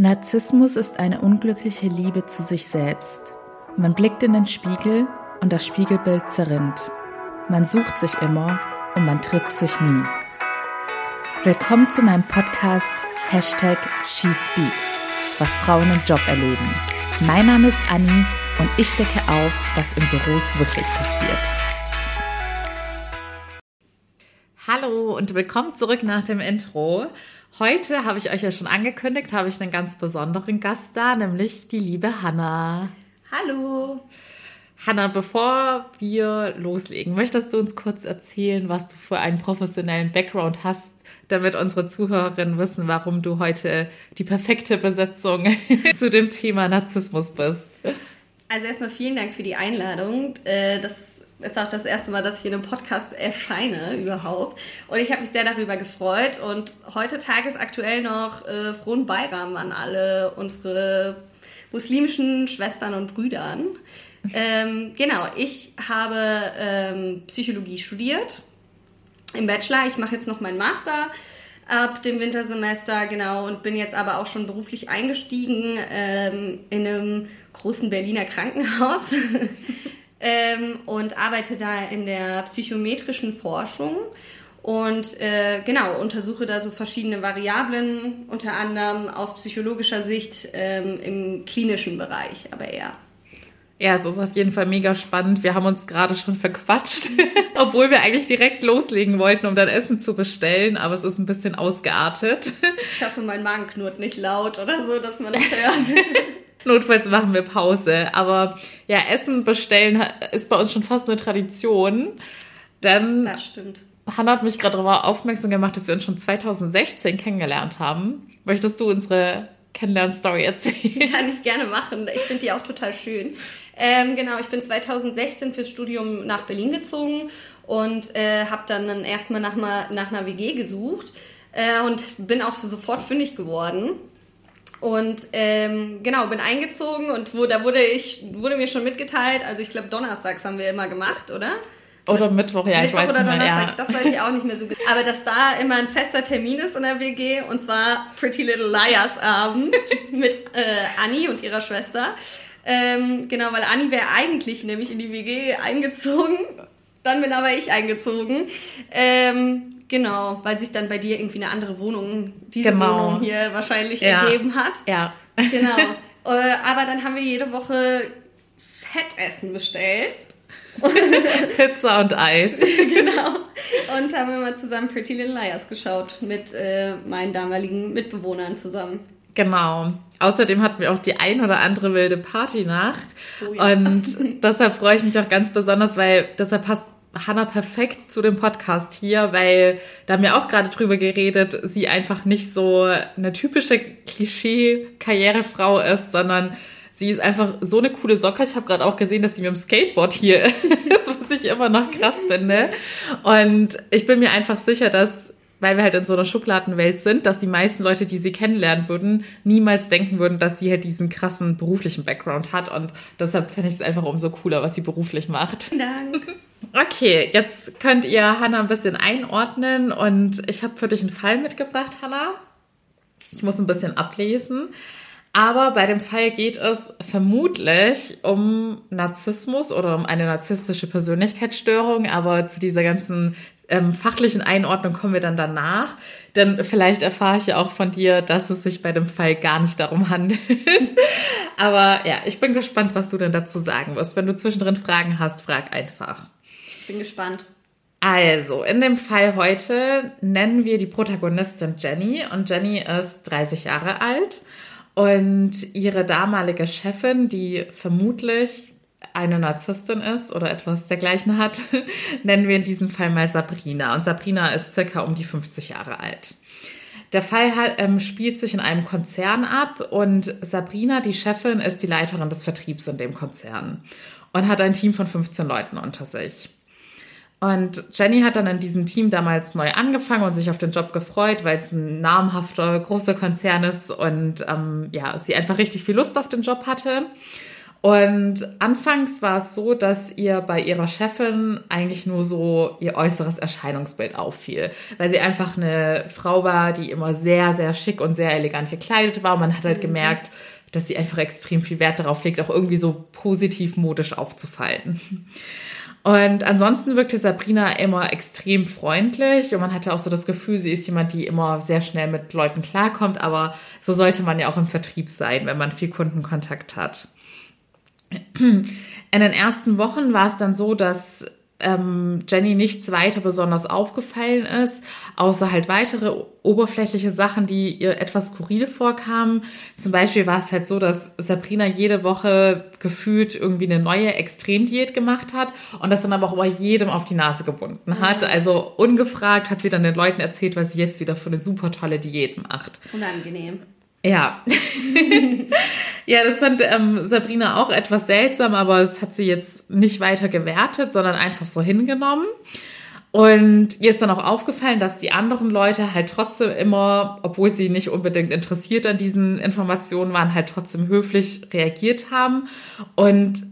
Narzissmus ist eine unglückliche Liebe zu sich selbst. Man blickt in den Spiegel und das Spiegelbild zerrinnt. Man sucht sich immer und man trifft sich nie. Willkommen zu meinem Podcast Hashtag SheSpeaks, was Frauen im Job erleben. Mein Name ist Anni und ich decke auf, was in Büros wirklich passiert. Hallo und willkommen zurück nach dem Intro. Heute habe ich euch ja schon angekündigt, habe ich einen ganz besonderen Gast da, nämlich die liebe Hanna. Hallo. Hanna, bevor wir loslegen, möchtest du uns kurz erzählen, was du für einen professionellen Background hast, damit unsere Zuhörerinnen wissen, warum du heute die perfekte Besetzung zu dem Thema Narzissmus bist? Also erstmal vielen Dank für die Einladung. Äh, das ist auch das erste Mal, dass ich in einem Podcast erscheine überhaupt. Und ich habe mich sehr darüber gefreut. Und heute tagesaktuell noch äh, frohen Bayram an alle unsere muslimischen Schwestern und Brüdern. Ähm, genau, ich habe ähm, Psychologie studiert im Bachelor. Ich mache jetzt noch meinen Master ab dem Wintersemester, genau, und bin jetzt aber auch schon beruflich eingestiegen ähm, in einem großen Berliner Krankenhaus. ähm, und arbeite da in der psychometrischen Forschung und äh, genau untersuche da so verschiedene Variablen, unter anderem aus psychologischer Sicht ähm, im klinischen Bereich, aber eher. Ja, es ist auf jeden Fall mega spannend. Wir haben uns gerade schon verquatscht, obwohl wir eigentlich direkt loslegen wollten, um dann Essen zu bestellen, aber es ist ein bisschen ausgeartet. Ich hoffe, mein Magen knurrt nicht laut oder so, dass man das hört. Notfalls machen wir Pause. Aber ja, Essen bestellen ist bei uns schon fast eine Tradition. Denn das stimmt. Hannah hat mich gerade darauf aufmerksam gemacht, dass wir uns schon 2016 kennengelernt haben. Möchtest du unsere Kennenlern-Story erzählen? Kann ich gerne machen. Ich finde die auch total schön. Ähm, genau, ich bin 2016 fürs Studium nach Berlin gezogen und äh, habe dann erstmal nach, nach einer WG gesucht äh, und bin auch sofort fündig geworden. Und ähm, genau, bin eingezogen und wo, da wurde ich wurde mir schon mitgeteilt, also ich glaube donnerstags haben wir immer gemacht, oder? Oder Mittwoch, ja, Mittwoch ich weiß oder nicht mehr. Ja. Das weiß ich auch nicht mehr so gut. Aber dass da immer ein fester Termin ist in der WG und zwar Pretty Little Liars Abend mit äh, Annie und ihrer Schwester. Ähm, genau, weil Annie wäre eigentlich nämlich in die WG eingezogen. Dann bin aber ich eingezogen. Ähm, Genau, weil sich dann bei dir irgendwie eine andere Wohnung, diese genau. Wohnung hier wahrscheinlich ja. ergeben hat. Ja. Genau. Äh, aber dann haben wir jede Woche Fettessen bestellt. Pizza und Eis. genau. Und haben wir mal zusammen Pretty Little Liars geschaut mit äh, meinen damaligen Mitbewohnern zusammen. Genau. Außerdem hatten wir auch die ein oder andere wilde Partynacht. Oh ja. Und deshalb freue ich mich auch ganz besonders, weil deshalb passt Hanna perfekt zu dem Podcast hier, weil da haben wir auch gerade drüber geredet, sie einfach nicht so eine typische Klischee-Karrierefrau ist, sondern sie ist einfach so eine coole Socke. Ich habe gerade auch gesehen, dass sie mit dem Skateboard hier ist, was ich immer noch krass finde. Und ich bin mir einfach sicher, dass weil wir halt in so einer Schubladenwelt sind, dass die meisten Leute, die sie kennenlernen würden, niemals denken würden, dass sie halt diesen krassen beruflichen Background hat. Und deshalb fände ich es einfach umso cooler, was sie beruflich macht. Vielen Dank. Okay, jetzt könnt ihr Hannah ein bisschen einordnen und ich habe für dich einen Fall mitgebracht, Hannah. Ich muss ein bisschen ablesen. Aber bei dem Fall geht es vermutlich um Narzissmus oder um eine narzisstische Persönlichkeitsstörung. Aber zu dieser ganzen ähm, fachlichen Einordnung kommen wir dann danach. Denn vielleicht erfahre ich ja auch von dir, dass es sich bei dem Fall gar nicht darum handelt. Aber ja, ich bin gespannt, was du denn dazu sagen wirst. Wenn du zwischendrin Fragen hast, frag einfach bin gespannt. Also, in dem Fall heute nennen wir die Protagonistin Jenny und Jenny ist 30 Jahre alt und ihre damalige Chefin, die vermutlich eine Narzisstin ist oder etwas dergleichen hat, nennen wir in diesem Fall mal Sabrina. Und Sabrina ist circa um die 50 Jahre alt. Der Fall hat, ähm, spielt sich in einem Konzern ab und Sabrina, die Chefin, ist die Leiterin des Vertriebs in dem Konzern und hat ein Team von 15 Leuten unter sich. Und Jenny hat dann in diesem Team damals neu angefangen und sich auf den Job gefreut, weil es ein namhafter, großer Konzern ist und ähm, ja, sie einfach richtig viel Lust auf den Job hatte. Und anfangs war es so, dass ihr bei ihrer Chefin eigentlich nur so ihr äußeres Erscheinungsbild auffiel, weil sie einfach eine Frau war, die immer sehr, sehr schick und sehr elegant gekleidet war. Und man hat halt mhm. gemerkt, dass sie einfach extrem viel Wert darauf legt, auch irgendwie so positiv modisch aufzufallen. Und ansonsten wirkte Sabrina immer extrem freundlich und man hatte auch so das Gefühl, sie ist jemand, die immer sehr schnell mit Leuten klarkommt, aber so sollte man ja auch im Vertrieb sein, wenn man viel Kundenkontakt hat. In den ersten Wochen war es dann so, dass ähm, Jenny nichts weiter besonders aufgefallen ist, außer halt weitere oberflächliche Sachen, die ihr etwas skurril vorkamen. Zum Beispiel war es halt so, dass Sabrina jede Woche gefühlt irgendwie eine neue Extremdiät gemacht hat und das dann aber auch immer jedem auf die Nase gebunden hat. Mhm. Also ungefragt hat sie dann den Leuten erzählt, was sie jetzt wieder für eine super tolle Diät macht. Unangenehm. Ja. ja, das fand ähm, Sabrina auch etwas seltsam, aber das hat sie jetzt nicht weiter gewertet, sondern einfach so hingenommen. Und ihr ist dann auch aufgefallen, dass die anderen Leute halt trotzdem immer, obwohl sie nicht unbedingt interessiert an diesen Informationen waren, halt trotzdem höflich reagiert haben. Und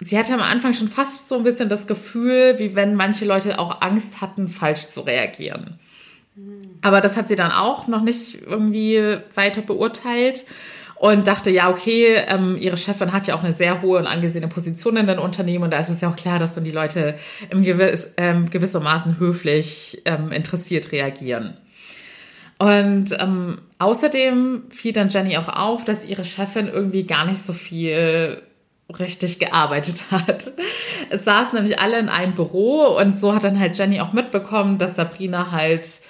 sie hatte am Anfang schon fast so ein bisschen das Gefühl, wie wenn manche Leute auch Angst hatten, falsch zu reagieren. Aber das hat sie dann auch noch nicht irgendwie weiter beurteilt und dachte, ja, okay, ähm, ihre Chefin hat ja auch eine sehr hohe und angesehene Position in den Unternehmen und da ist es ja auch klar, dass dann die Leute im gewiss, ähm, gewissermaßen höflich ähm, interessiert reagieren. Und ähm, außerdem fiel dann Jenny auch auf, dass ihre Chefin irgendwie gar nicht so viel richtig gearbeitet hat. Es saßen nämlich alle in einem Büro und so hat dann halt Jenny auch mitbekommen, dass Sabrina halt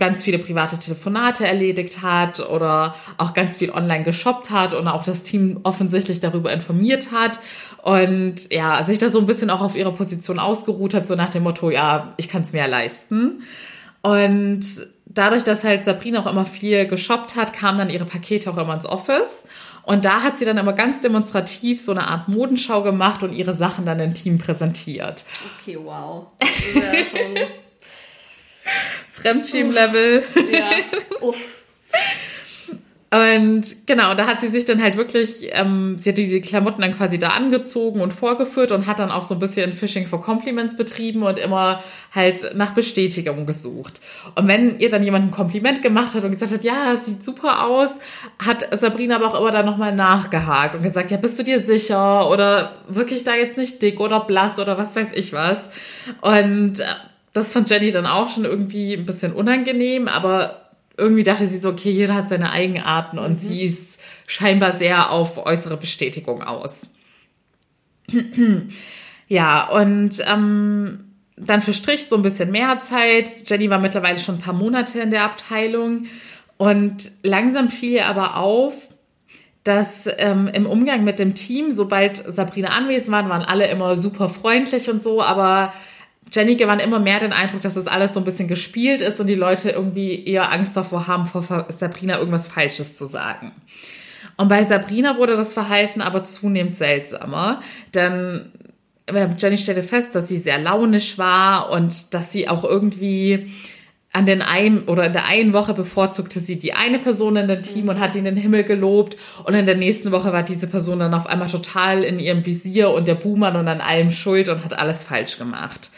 ganz viele private Telefonate erledigt hat oder auch ganz viel online geshoppt hat und auch das Team offensichtlich darüber informiert hat und ja, sich da so ein bisschen auch auf ihre Position ausgeruht hat, so nach dem Motto, ja, ich kann es mir leisten. Und dadurch, dass halt Sabrina auch immer viel geshoppt hat, kamen dann ihre Pakete auch immer ins Office. Und da hat sie dann immer ganz demonstrativ so eine Art Modenschau gemacht und ihre Sachen dann im Team präsentiert. Okay, wow. Fremdschämen-Level. Ja, uff. Und genau, da hat sie sich dann halt wirklich, ähm, sie hat diese Klamotten dann quasi da angezogen und vorgeführt und hat dann auch so ein bisschen Fishing for Compliments betrieben und immer halt nach Bestätigung gesucht. Und wenn ihr dann jemand ein Kompliment gemacht hat und gesagt hat, ja, sieht super aus, hat Sabrina aber auch immer dann nochmal nachgehakt und gesagt, ja, bist du dir sicher oder wirklich da jetzt nicht dick oder blass oder was weiß ich was. Und äh, das fand Jenny dann auch schon irgendwie ein bisschen unangenehm, aber irgendwie dachte sie so, okay, jeder hat seine Eigenarten und mhm. sie ist scheinbar sehr auf äußere Bestätigung aus. ja, und ähm, dann verstrich so ein bisschen mehr Zeit. Jenny war mittlerweile schon ein paar Monate in der Abteilung und langsam fiel ihr aber auf, dass ähm, im Umgang mit dem Team, sobald Sabrina anwesend war, waren alle immer super freundlich und so, aber Jenny gewann immer mehr den Eindruck, dass das alles so ein bisschen gespielt ist und die Leute irgendwie eher Angst davor haben, vor Sabrina irgendwas Falsches zu sagen. Und bei Sabrina wurde das Verhalten aber zunehmend seltsamer, denn äh, Jenny stellte fest, dass sie sehr launisch war und dass sie auch irgendwie an den einen oder in der einen Woche bevorzugte sie die eine Person in dem Team und hat ihn in den Himmel gelobt und in der nächsten Woche war diese Person dann auf einmal total in ihrem Visier und der Buhmann und an allem schuld und hat alles falsch gemacht.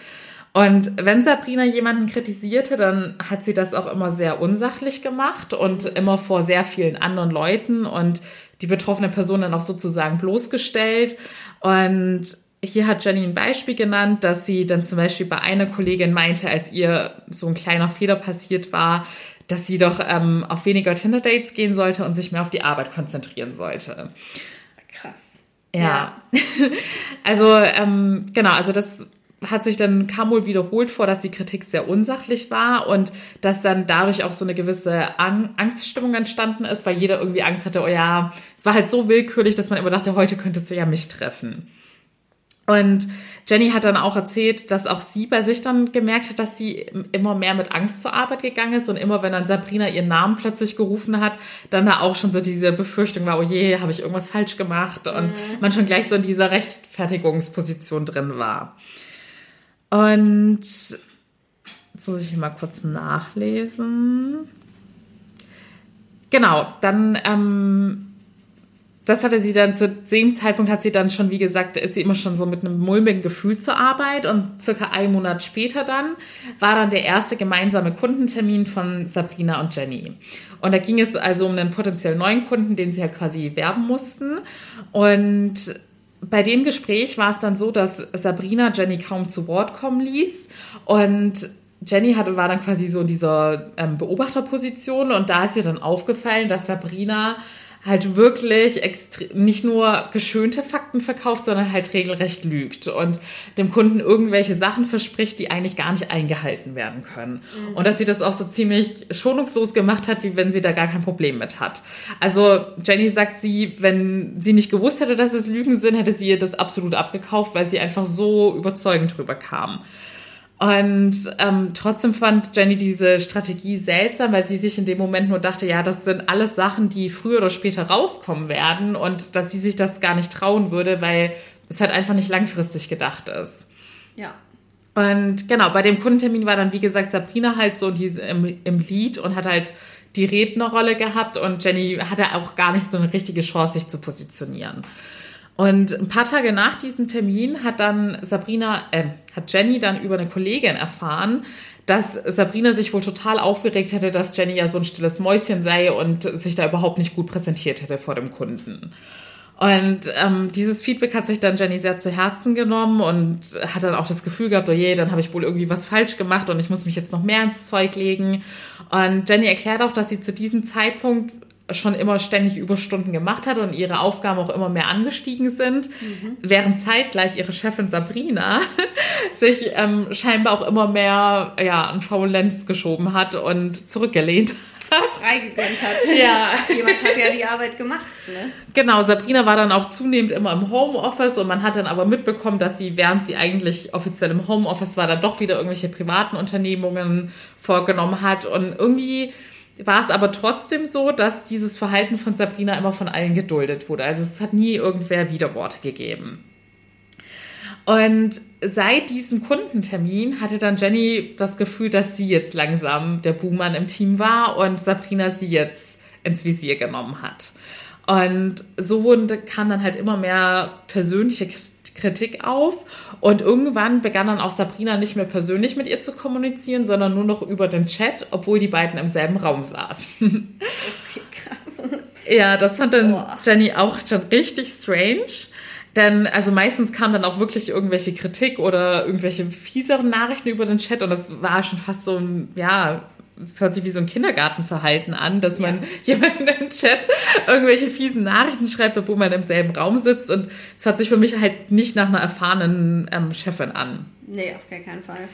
Und wenn Sabrina jemanden kritisierte, dann hat sie das auch immer sehr unsachlich gemacht und immer vor sehr vielen anderen Leuten und die betroffene Person dann auch sozusagen bloßgestellt. Und hier hat Jenny ein Beispiel genannt, dass sie dann zum Beispiel bei einer Kollegin meinte, als ihr so ein kleiner Fehler passiert war, dass sie doch ähm, auf weniger Tinder-Dates gehen sollte und sich mehr auf die Arbeit konzentrieren sollte. Krass. Ja. ja. also ähm, genau, also das hat sich dann kam wohl wiederholt vor, dass die Kritik sehr unsachlich war und dass dann dadurch auch so eine gewisse Angststimmung entstanden ist, weil jeder irgendwie Angst hatte, oh ja, es war halt so willkürlich, dass man immer dachte, heute könntest du ja mich treffen. Und Jenny hat dann auch erzählt, dass auch sie bei sich dann gemerkt hat, dass sie immer mehr mit Angst zur Arbeit gegangen ist und immer wenn dann Sabrina ihren Namen plötzlich gerufen hat, dann da auch schon so diese Befürchtung war, oh je, habe ich irgendwas falsch gemacht und mhm. man schon gleich so in dieser Rechtfertigungsposition drin war. Und jetzt muss ich mal kurz nachlesen. Genau, dann ähm, das hatte sie dann zu dem Zeitpunkt hat sie dann schon, wie gesagt, ist sie immer schon so mit einem mulmigen Gefühl zur Arbeit und circa einen Monat später dann war dann der erste gemeinsame Kundentermin von Sabrina und Jenny. Und da ging es also um einen potenziell neuen Kunden, den sie halt quasi werben mussten. Und bei dem Gespräch war es dann so, dass Sabrina Jenny kaum zu Wort kommen ließ. Und Jenny hatte, war dann quasi so in dieser ähm, Beobachterposition. Und da ist ihr dann aufgefallen, dass Sabrina halt wirklich nicht nur geschönte Fakten verkauft, sondern halt regelrecht lügt und dem Kunden irgendwelche Sachen verspricht, die eigentlich gar nicht eingehalten werden können. Mhm. Und dass sie das auch so ziemlich schonungslos gemacht hat, wie wenn sie da gar kein Problem mit hat. Also Jenny sagt sie, wenn sie nicht gewusst hätte, dass es Lügen sind, hätte sie ihr das absolut abgekauft, weil sie einfach so überzeugend drüber kam. Und ähm, trotzdem fand Jenny diese Strategie seltsam, weil sie sich in dem Moment nur dachte, ja, das sind alles Sachen, die früher oder später rauskommen werden und dass sie sich das gar nicht trauen würde, weil es halt einfach nicht langfristig gedacht ist. Ja. Und genau, bei dem Kundentermin war dann, wie gesagt, Sabrina halt so im, im Lied und hat halt die Rednerrolle gehabt und Jenny hatte auch gar nicht so eine richtige Chance, sich zu positionieren. Und ein paar Tage nach diesem Termin hat dann Sabrina, äh, hat Jenny dann über eine Kollegin erfahren, dass Sabrina sich wohl total aufgeregt hätte, dass Jenny ja so ein stilles Mäuschen sei und sich da überhaupt nicht gut präsentiert hätte vor dem Kunden. Und ähm, dieses Feedback hat sich dann Jenny sehr zu Herzen genommen und hat dann auch das Gefühl gehabt, oh je, dann habe ich wohl irgendwie was falsch gemacht und ich muss mich jetzt noch mehr ins Zeug legen. Und Jenny erklärt auch, dass sie zu diesem Zeitpunkt schon immer ständig Überstunden gemacht hat und ihre Aufgaben auch immer mehr angestiegen sind, mhm. während zeitgleich ihre Chefin Sabrina sich ähm, scheinbar auch immer mehr ja, an Faulenz geschoben hat und zurückgelehnt hat. Freigegönnt hat. Ja. Jemand hat ja die Arbeit gemacht. Ne? Genau, Sabrina war dann auch zunehmend immer im Homeoffice und man hat dann aber mitbekommen, dass sie, während sie eigentlich offiziell im Homeoffice war, dann doch wieder irgendwelche privaten Unternehmungen vorgenommen hat und irgendwie war es aber trotzdem so, dass dieses Verhalten von Sabrina immer von allen geduldet wurde. Also es hat nie irgendwer Widerworte gegeben. Und seit diesem Kundentermin hatte dann Jenny das Gefühl, dass sie jetzt langsam der Buhmann im Team war und Sabrina sie jetzt ins Visier genommen hat. Und so kam dann halt immer mehr persönliche Kritik auf. Und irgendwann begann dann auch Sabrina nicht mehr persönlich mit ihr zu kommunizieren, sondern nur noch über den Chat, obwohl die beiden im selben Raum saßen. Okay, krass. Ja, das fand dann oh. Jenny auch schon richtig strange. Denn, also meistens kam dann auch wirklich irgendwelche Kritik oder irgendwelche fieseren Nachrichten über den Chat und das war schon fast so ein, ja, es hört sich wie so ein Kindergartenverhalten an, dass man ja. jemanden im Chat irgendwelche fiesen Nachrichten schreibt, obwohl man im selben Raum sitzt. Und es hört sich für mich halt nicht nach einer erfahrenen ähm, Chefin an. Nee, auf gar keinen Fall.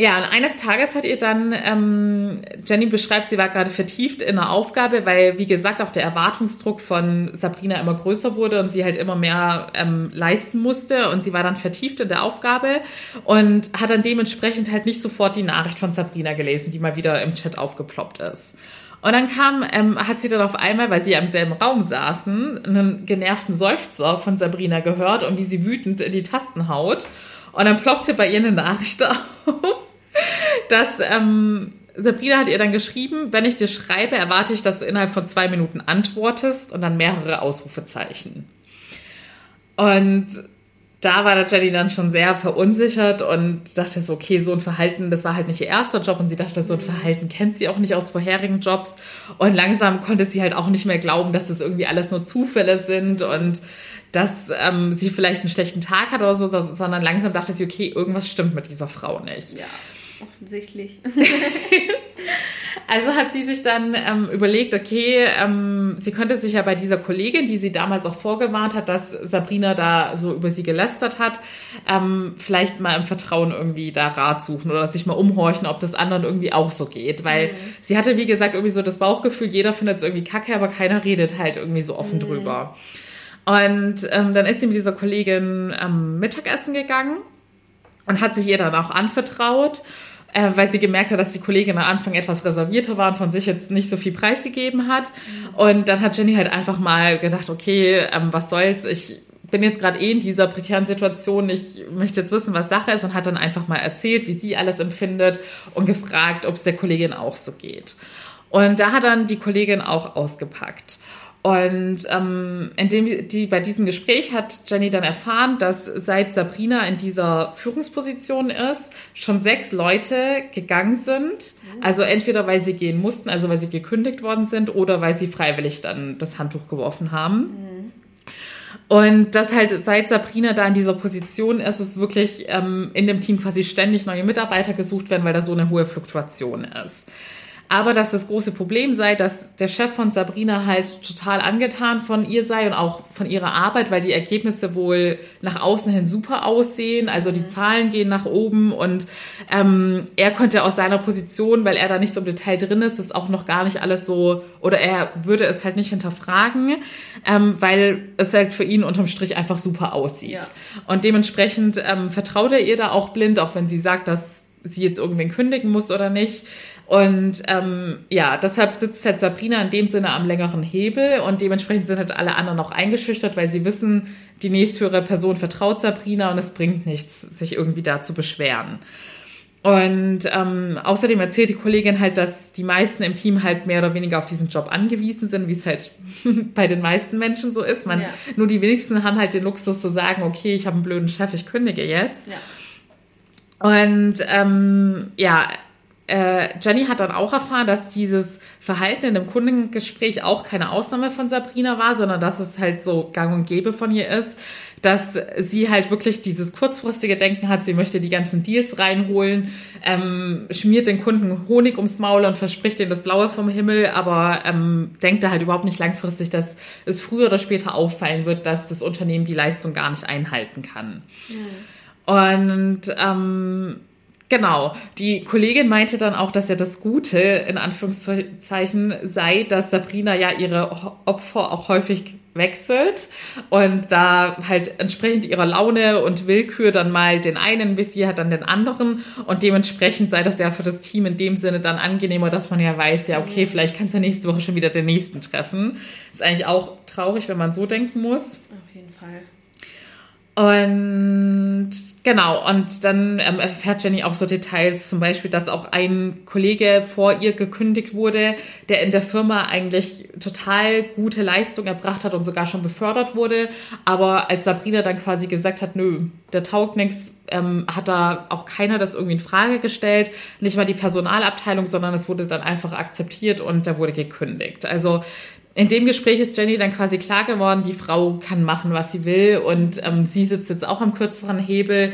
Ja, und eines Tages hat ihr dann, ähm, Jenny beschreibt, sie war gerade vertieft in einer Aufgabe, weil, wie gesagt, auch der Erwartungsdruck von Sabrina immer größer wurde und sie halt immer mehr ähm, leisten musste. Und sie war dann vertieft in der Aufgabe und hat dann dementsprechend halt nicht sofort die Nachricht von Sabrina gelesen, die mal wieder im Chat aufgeploppt ist. Und dann kam, ähm, hat sie dann auf einmal, weil sie ja im selben Raum saßen, einen genervten Seufzer von Sabrina gehört und wie sie wütend in die Tasten haut. Und dann ploppte bei ihr eine Nachricht auf dass ähm, Sabrina hat ihr dann geschrieben, wenn ich dir schreibe, erwarte ich, dass du innerhalb von zwei Minuten antwortest und dann mehrere Ausrufezeichen. Und da war der Jenny dann schon sehr verunsichert und dachte so, okay, so ein Verhalten, das war halt nicht ihr erster Job und sie dachte, so ein Verhalten kennt sie auch nicht aus vorherigen Jobs und langsam konnte sie halt auch nicht mehr glauben, dass das irgendwie alles nur Zufälle sind und dass ähm, sie vielleicht einen schlechten Tag hat oder so, sondern langsam dachte sie, okay, irgendwas stimmt mit dieser Frau nicht. Ja, offensichtlich. also hat sie sich dann ähm, überlegt, okay, ähm, sie könnte sich ja bei dieser Kollegin, die sie damals auch vorgewarnt hat, dass Sabrina da so über sie gelästert hat, ähm, vielleicht mal im Vertrauen irgendwie da Rat suchen oder sich mal umhorchen, ob das anderen irgendwie auch so geht. Weil mhm. sie hatte, wie gesagt, irgendwie so das Bauchgefühl, jeder findet es irgendwie kacke, aber keiner redet halt irgendwie so offen mhm. drüber. Und ähm, dann ist sie mit dieser Kollegin am Mittagessen gegangen und hat sich ihr dann auch anvertraut, äh, weil sie gemerkt hat, dass die Kollegin am Anfang etwas reservierter war und von sich jetzt nicht so viel preisgegeben hat. Und dann hat Jenny halt einfach mal gedacht, okay, ähm, was soll's, ich bin jetzt gerade eh in dieser prekären Situation, ich möchte jetzt wissen, was Sache ist und hat dann einfach mal erzählt, wie sie alles empfindet und gefragt, ob es der Kollegin auch so geht. Und da hat dann die Kollegin auch ausgepackt. Und ähm, indem die bei diesem Gespräch hat Jenny dann erfahren, dass seit Sabrina in dieser Führungsposition ist, schon sechs Leute gegangen sind. Also entweder weil sie gehen mussten, also weil sie gekündigt worden sind, oder weil sie freiwillig dann das Handtuch geworfen haben. Und das halt seit Sabrina da in dieser Position ist, ist wirklich ähm, in dem Team quasi ständig neue Mitarbeiter gesucht werden, weil da so eine hohe Fluktuation ist. Aber dass das große Problem sei, dass der Chef von Sabrina halt total angetan von ihr sei und auch von ihrer Arbeit, weil die Ergebnisse wohl nach außen hin super aussehen. Also die Zahlen gehen nach oben und ähm, er könnte aus seiner Position, weil er da nicht so im Detail drin ist, das auch noch gar nicht alles so, oder er würde es halt nicht hinterfragen, ähm, weil es halt für ihn unterm Strich einfach super aussieht. Ja. Und dementsprechend ähm, vertraut er ihr da auch blind, auch wenn sie sagt, dass sie jetzt irgendwen kündigen muss oder nicht. Und ähm, ja, deshalb sitzt halt Sabrina in dem Sinne am längeren Hebel und dementsprechend sind halt alle anderen auch eingeschüchtert, weil sie wissen, die nächsthöhere Person vertraut Sabrina und es bringt nichts, sich irgendwie da zu beschweren. Und ähm, außerdem erzählt die Kollegin halt, dass die meisten im Team halt mehr oder weniger auf diesen Job angewiesen sind, wie es halt bei den meisten Menschen so ist. Man, Ja. Nur die wenigsten haben halt den Luxus zu sagen, okay, ich habe einen blöden Chef, ich kündige jetzt. Ja. Und ähm, ja, äh, Jenny hat dann auch erfahren, dass dieses Verhalten in einem Kundengespräch auch keine Ausnahme von Sabrina war, sondern dass es halt so gang und gäbe von ihr ist, dass sie halt wirklich dieses kurzfristige Denken hat, sie möchte die ganzen Deals reinholen, ähm, schmiert den Kunden Honig ums Maul und verspricht ihnen das Blaue vom Himmel, aber ähm, denkt da halt überhaupt nicht langfristig, dass es früher oder später auffallen wird, dass das Unternehmen die Leistung gar nicht einhalten kann. Und ähm, genau, die Kollegin meinte dann auch, dass ja das Gute in Anführungszeichen sei, dass Sabrina ja ihre Opfer auch häufig wechselt und da halt entsprechend ihrer Laune und Willkür dann mal den einen Visier hat, dann den anderen und dementsprechend sei das ja für das Team in dem Sinne dann angenehmer, dass man ja weiß, ja okay, vielleicht kannst du nächste Woche schon wieder den nächsten treffen. Ist eigentlich auch traurig, wenn man so denken muss. Auf jeden Fall. Und genau, und dann ähm, erfährt Jenny auch so Details, zum Beispiel, dass auch ein Kollege vor ihr gekündigt wurde, der in der Firma eigentlich total gute Leistung erbracht hat und sogar schon befördert wurde. Aber als Sabrina dann quasi gesagt hat, nö, der taugt nichts, ähm, hat da auch keiner das irgendwie in Frage gestellt. Nicht mal die Personalabteilung, sondern es wurde dann einfach akzeptiert und da wurde gekündigt. Also in dem Gespräch ist Jenny dann quasi klar geworden, die Frau kann machen, was sie will und ähm, sie sitzt jetzt auch am kürzeren Hebel.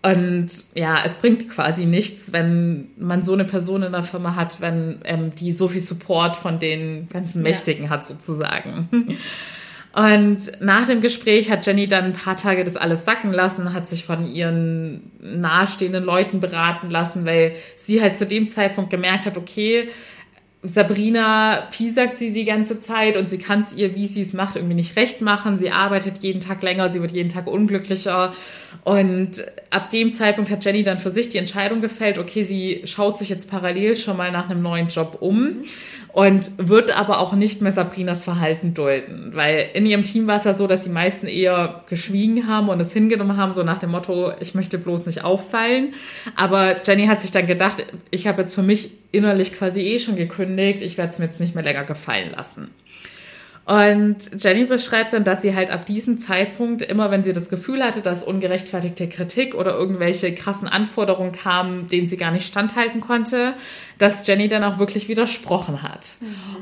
Und ja, es bringt quasi nichts, wenn man so eine Person in der Firma hat, wenn ähm, die so viel Support von den ganzen Ja. Mächtigen hat sozusagen. Und nach dem Gespräch hat Jenny dann ein paar Tage das alles sacken lassen, hat sich von ihren nahestehenden Leuten beraten lassen, weil sie halt zu dem Zeitpunkt gemerkt hat, okay, Sabrina piesackt sie die ganze Zeit und sie kann es ihr, wie sie es macht, irgendwie nicht recht machen. Sie arbeitet jeden Tag länger, sie wird jeden Tag unglücklicher. Und ab dem Zeitpunkt hat Jenny dann für sich die Entscheidung gefällt, okay, sie schaut sich jetzt parallel schon mal nach einem neuen Job um und wird aber auch nicht mehr Sabrinas Verhalten dulden. Weil in ihrem Team war es ja so, dass die meisten eher geschwiegen haben und es hingenommen haben, so nach dem Motto, ich möchte bloß nicht auffallen. Aber Jenny hat sich dann gedacht, ich habe jetzt für mich innerlich quasi eh schon gekündigt, ich werde es mir jetzt nicht mehr länger gefallen lassen. Und Jenny beschreibt dann, dass sie halt ab diesem Zeitpunkt, immer wenn sie das Gefühl hatte, dass ungerechtfertigte Kritik oder irgendwelche krassen Anforderungen kamen, denen sie gar nicht standhalten konnte, dass Jenny dann auch wirklich widersprochen hat.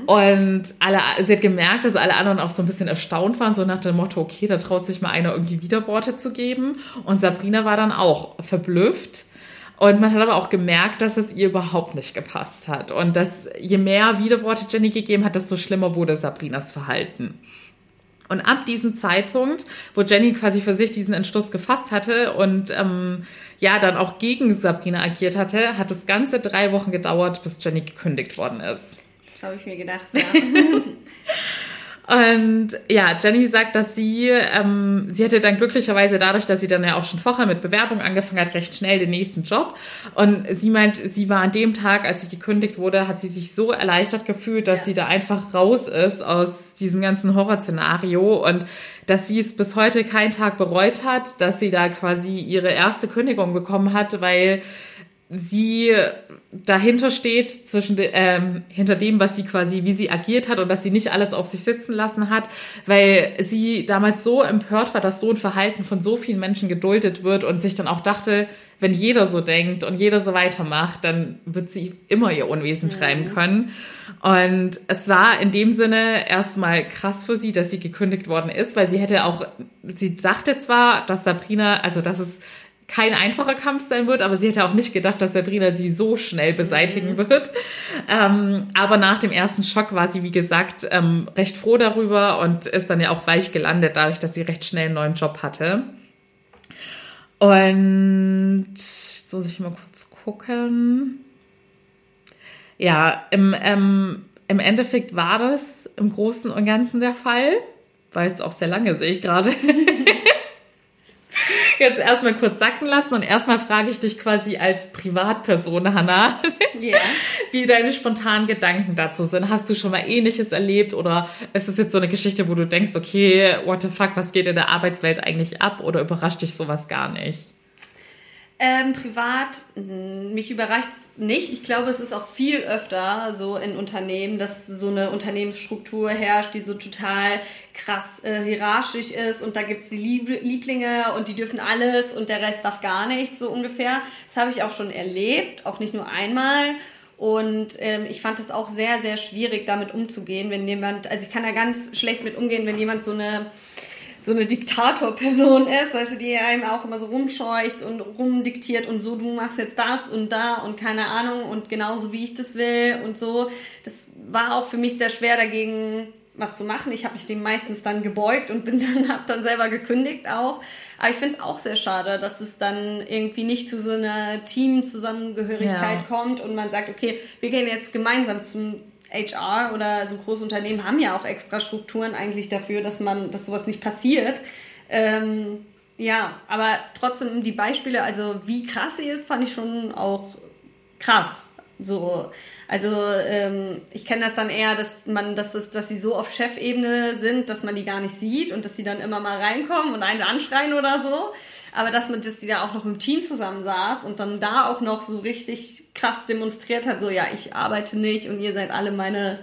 Und alle, sie hat gemerkt, dass alle anderen auch so ein bisschen erstaunt waren, so nach dem Motto, okay, da traut sich mal einer irgendwie Widerworte zu geben. Und Sabrina war dann auch verblüfft. Und man hat aber auch gemerkt, dass es ihr überhaupt nicht gepasst hat. Und dass je mehr Widerworte Jenny gegeben hat, desto schlimmer wurde Sabrinas Verhalten. Und ab diesem Zeitpunkt, wo Jenny quasi für sich diesen Entschluss gefasst hatte und ähm, ja dann auch gegen Sabrina agiert hatte, hat das Ganze drei Wochen gedauert, bis Jenny gekündigt worden ist. Das habe ich mir gedacht, ja. Und ja, Jenny sagt, dass sie, ähm, sie hatte dann glücklicherweise dadurch, dass sie dann ja auch schon vorher mit Bewerbung angefangen hat, recht schnell den nächsten Job. Und sie meint, sie war an dem Tag, als sie gekündigt wurde, hat sie sich so erleichtert gefühlt, dass Ja. sie da einfach raus ist aus diesem ganzen Horrorszenario und dass sie es bis heute keinen Tag bereut hat, dass sie da quasi ihre erste Kündigung bekommen hat, weil sie dahinter steht, zwischen de, ähm, hinter dem, was sie quasi, wie sie agiert hat und dass sie nicht alles auf sich sitzen lassen hat, weil sie damals so empört war, dass so ein Verhalten von so vielen Menschen geduldet wird und sich dann auch dachte, wenn jeder so denkt und jeder so weitermacht, dann wird sie immer ihr Unwesen treiben mhm. können. Und es war in dem Sinne erstmal krass für sie, dass sie gekündigt worden ist, weil sie hätte auch, sie sagte zwar, dass Sabrina, also dass es kein einfacher Kampf sein wird, aber sie hätte auch nicht gedacht, dass Sabrina sie so schnell beseitigen mhm. wird. Ähm, aber nach dem ersten Schock war sie, wie gesagt, ähm, recht froh darüber und ist dann ja auch weich gelandet, dadurch, dass sie recht schnell einen neuen Job hatte. Und jetzt muss ich mal kurz gucken. Ja, im, ähm, im Endeffekt war das im Großen und Ganzen der Fall. War jetzt auch sehr lange, sehe ich gerade. jetzt erstmal kurz sacken lassen und erstmal frage ich dich quasi als Privatperson, Hanna, yeah. wie deine spontanen Gedanken dazu sind. Hast du schon mal ähnliches erlebt oder ist es jetzt so eine Geschichte, wo du denkst, okay, what the fuck, was geht in der Arbeitswelt eigentlich ab oder überrascht dich sowas gar nicht? Ähm, privat, mich überrascht es nicht. Ich glaube, es ist auch viel öfter so in Unternehmen, dass so eine Unternehmensstruktur herrscht, die so total krass äh, hierarchisch ist und da gibt es die Lieb Lieblinge und die dürfen alles und der Rest darf gar nichts, so ungefähr. Das habe ich auch schon erlebt, auch nicht nur einmal. Und ähm, ich fand es auch sehr, sehr schwierig, damit umzugehen, wenn jemand, also ich kann da ganz schlecht mit umgehen, wenn jemand so eine so eine Diktatorperson ist, also die einem auch immer so rumscheucht und rumdiktiert und so, du machst jetzt das und da und keine Ahnung und genauso wie ich das will und so. Das war auch für mich sehr schwer dagegen was zu machen. Ich habe mich dem meistens dann gebeugt und bin dann habe dann selber gekündigt auch. Aber ich finde es auch sehr schade, dass es dann irgendwie nicht zu so einer Teamzusammengehörigkeit ja. kommt und man sagt, okay, wir gehen jetzt gemeinsam zum HR oder so große Unternehmen haben ja auch extra Strukturen eigentlich dafür, dass man, dass sowas nicht passiert. Ähm, ja, aber trotzdem die Beispiele, also wie krass sie ist, fand ich schon auch krass. So, also ähm, ich kenne das dann eher, dass man, dass es, dass sie so auf Chefebene sind, dass man die gar nicht sieht und dass sie dann immer mal reinkommen und einen anschreien oder so aber dass man, dass die da auch noch im Team zusammen saß und dann da auch noch so richtig krass demonstriert hat, so ja, ich arbeite nicht und ihr seid alle meine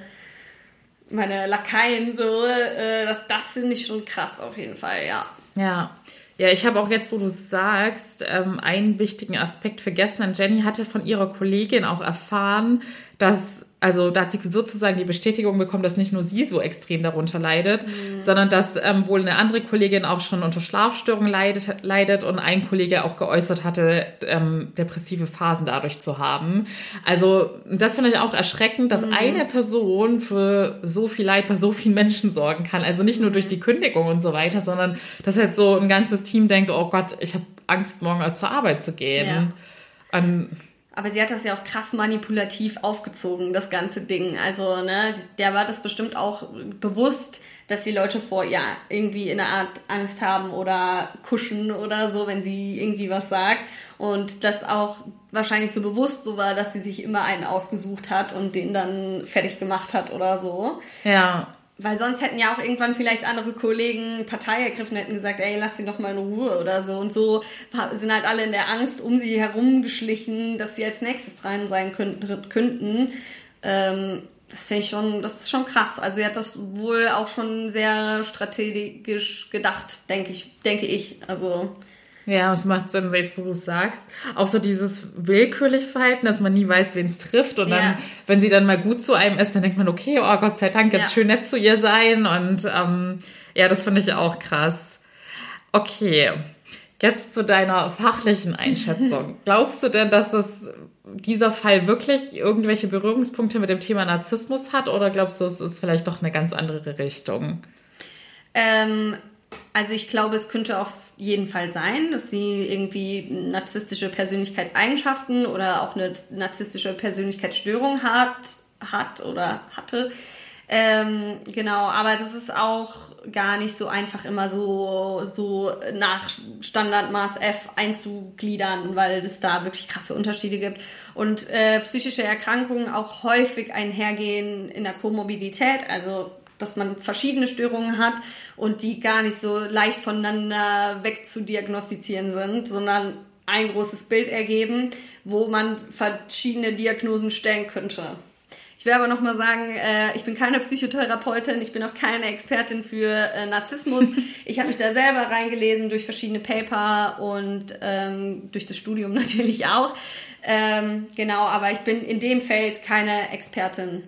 meine Lakaien so, äh, das, das finde ich schon krass auf jeden Fall, ja. Ja. Ja, ich habe auch jetzt, wo du es sagst, ähm, einen wichtigen Aspekt vergessen. Denn Jenny hatte von ihrer Kollegin auch erfahren, dass also da hat sie sozusagen die Bestätigung bekommen, dass nicht nur sie so extrem darunter leidet, mhm. sondern dass ähm, wohl eine andere Kollegin auch schon unter Schlafstörungen leidet, leidet und ein Kollege auch geäußert hatte, ähm, depressive Phasen dadurch zu haben. Also das finde ich auch erschreckend, dass mhm. eine Person für so viel Leid bei so vielen Menschen sorgen kann. Also nicht nur durch die Kündigung und so weiter, sondern dass halt so ein ganzes Team denkt, oh Gott, ich habe Angst, morgen zur Arbeit zu gehen. Ja. Und aber sie hat das ja auch krass manipulativ aufgezogen, das ganze Ding. Also, ne, der war das bestimmt auch bewusst, dass die Leute vor ihr irgendwie in einer Art Angst haben oder kuschen oder so, wenn sie irgendwie was sagt. Und das auch wahrscheinlich so bewusst so war, dass sie sich immer einen ausgesucht hat und den dann fertig gemacht hat oder so. Ja. Weil sonst hätten ja auch irgendwann vielleicht andere Kollegen Partei ergriffen, hätten gesagt, ey, lass sie doch mal in Ruhe oder so. Und so sind halt alle in der Angst um sie herumgeschlichen, dass sie als nächstes rein sein könnten. Ähm, das finde ich schon, das ist schon krass. Also sie hat das wohl auch schon sehr strategisch gedacht, denke ich, denke ich. Also ja, es macht Sinn, jetzt wo du es sagst. Auch so dieses willkürliche Verhalten, dass man nie weiß, wen es trifft. Und dann, ja. wenn sie dann mal gut zu einem ist, dann denkt man, okay, oh Gott sei Dank, jetzt ja. schön nett zu ihr sein. Und ähm, ja, das finde ich auch krass. Okay, jetzt zu deiner fachlichen Einschätzung. Glaubst du denn, dass es dieser Fall wirklich irgendwelche Berührungspunkte mit dem Thema Narzissmus hat? Oder glaubst du, es ist vielleicht doch eine ganz andere Richtung? Ähm, also ich glaube, es könnte auf jeden Fall sein, dass sie irgendwie narzisstische Persönlichkeitseigenschaften oder auch eine narzisstische Persönlichkeitsstörung hat, hat oder hatte. Ähm, genau, aber das ist auch gar nicht so einfach immer so, so nach Standardmaß F einzugliedern, weil es da wirklich krasse Unterschiede gibt. Und äh, psychische Erkrankungen auch häufig einhergehen in der Komorbidität, also dass man verschiedene Störungen hat und die gar nicht so leicht voneinander wegzudiagnostizieren sind, sondern ein großes Bild ergeben, wo man verschiedene Diagnosen stellen könnte. Ich will aber noch mal sagen, äh, ich bin keine Psychotherapeutin, ich bin auch keine Expertin für äh, Narzissmus. Ich habe mich da selber reingelesen durch verschiedene Paper und ähm, durch das Studium natürlich auch. Ähm, genau, aber ich bin in dem Feld keine Expertin.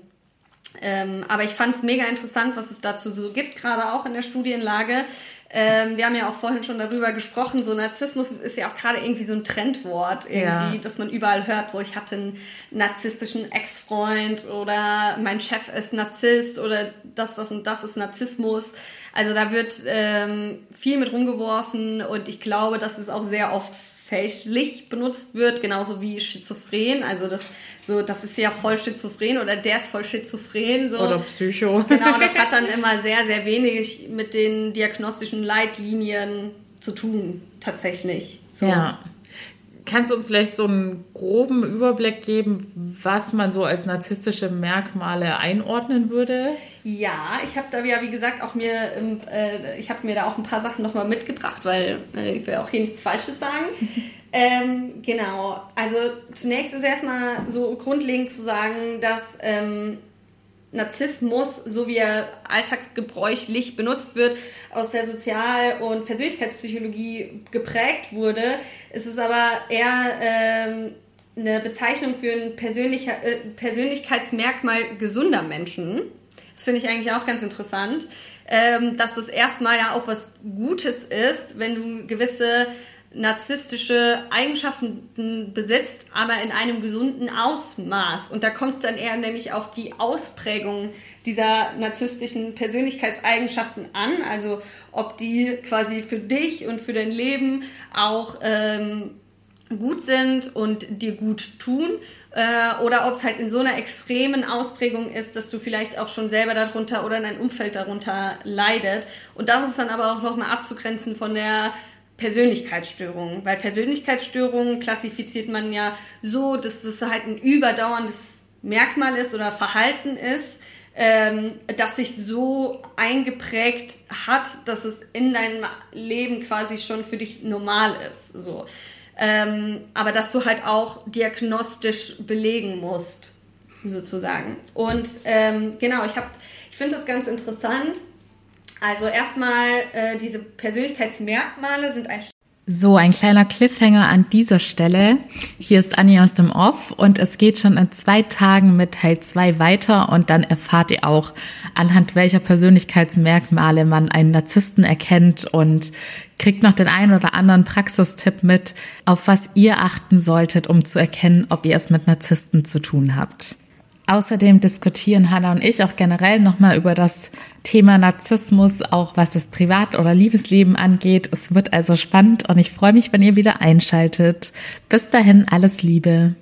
Ähm, aber ich fand es mega interessant, was es dazu so gibt, gerade auch in der Studienlage. Ähm, wir haben ja auch vorhin schon darüber gesprochen, so Narzissmus ist ja auch gerade irgendwie so ein Trendwort, irgendwie, ja. dass man überall hört, so ich hatte einen narzisstischen Ex-Freund oder mein Chef ist Narzisst oder das, das und das ist Narzissmus. Also da wird ähm, viel mit rumgeworfen und ich glaube, dass es auch sehr oft fälschlich benutzt wird, genauso wie schizophren. Also das so, das ist ja voll schizophren oder der ist voll schizophren. So. Oder Psycho. Genau, das hat dann immer sehr, sehr wenig mit den diagnostischen Leitlinien zu tun, tatsächlich. So. Ja. Kannst du uns vielleicht so einen groben Überblick geben, was man so als narzisstische Merkmale einordnen würde? Ja, ich habe da ja, wie gesagt, auch mir, äh, ich habe mir da auch ein paar Sachen nochmal mitgebracht, weil äh, ich will auch hier nichts Falsches sagen. ähm, genau, also zunächst ist erstmal so grundlegend zu sagen, dass ähm, Narzissmus, so wie er alltagsgebräuchlich benutzt wird, aus der Sozial- und Persönlichkeitspsychologie geprägt wurde, ist es aber eher ähm, eine Bezeichnung für ein äh, Persönlichkeitsmerkmal gesunder Menschen. Das finde ich eigentlich auch ganz interessant, ähm, dass das erstmal ja auch was Gutes ist, wenn du gewisse narzisstische Eigenschaften besitzt, aber in einem gesunden Ausmaß. Und da kommt es dann eher nämlich auf die Ausprägung dieser narzisstischen Persönlichkeitseigenschaften an, also ob die quasi für dich und für dein Leben auch ähm, gut sind und dir gut tun äh, oder ob es halt in so einer extremen Ausprägung ist, dass du vielleicht auch schon selber darunter oder dein Umfeld darunter leidet. Und das ist dann aber auch nochmal abzugrenzen von der Persönlichkeitsstörungen, weil Persönlichkeitsstörungen klassifiziert man ja so, dass das halt ein überdauerndes Merkmal ist oder Verhalten ist, ähm, das sich so eingeprägt hat, dass es in deinem Leben quasi schon für dich normal ist. So. Ähm, aber dass du halt auch diagnostisch belegen musst, sozusagen. Und ähm, genau, ich, ich finde das ganz interessant also erstmal, äh, diese Persönlichkeitsmerkmale sind ein so, ein kleiner Cliffhanger an dieser Stelle. Hier ist Annie aus dem Off und es geht schon in zwei Tagen mit Teil 2 weiter und dann erfahrt ihr auch, anhand welcher Persönlichkeitsmerkmale man einen Narzissten erkennt und kriegt noch den einen oder anderen Praxistipp mit, auf was ihr achten solltet, um zu erkennen, ob ihr es mit Narzissten zu tun habt. Außerdem diskutieren Hannah und ich auch generell nochmal über das Thema Narzissmus, auch was das Privat- oder Liebesleben angeht. Es wird also spannend und ich freue mich, wenn ihr wieder einschaltet. Bis dahin alles Liebe.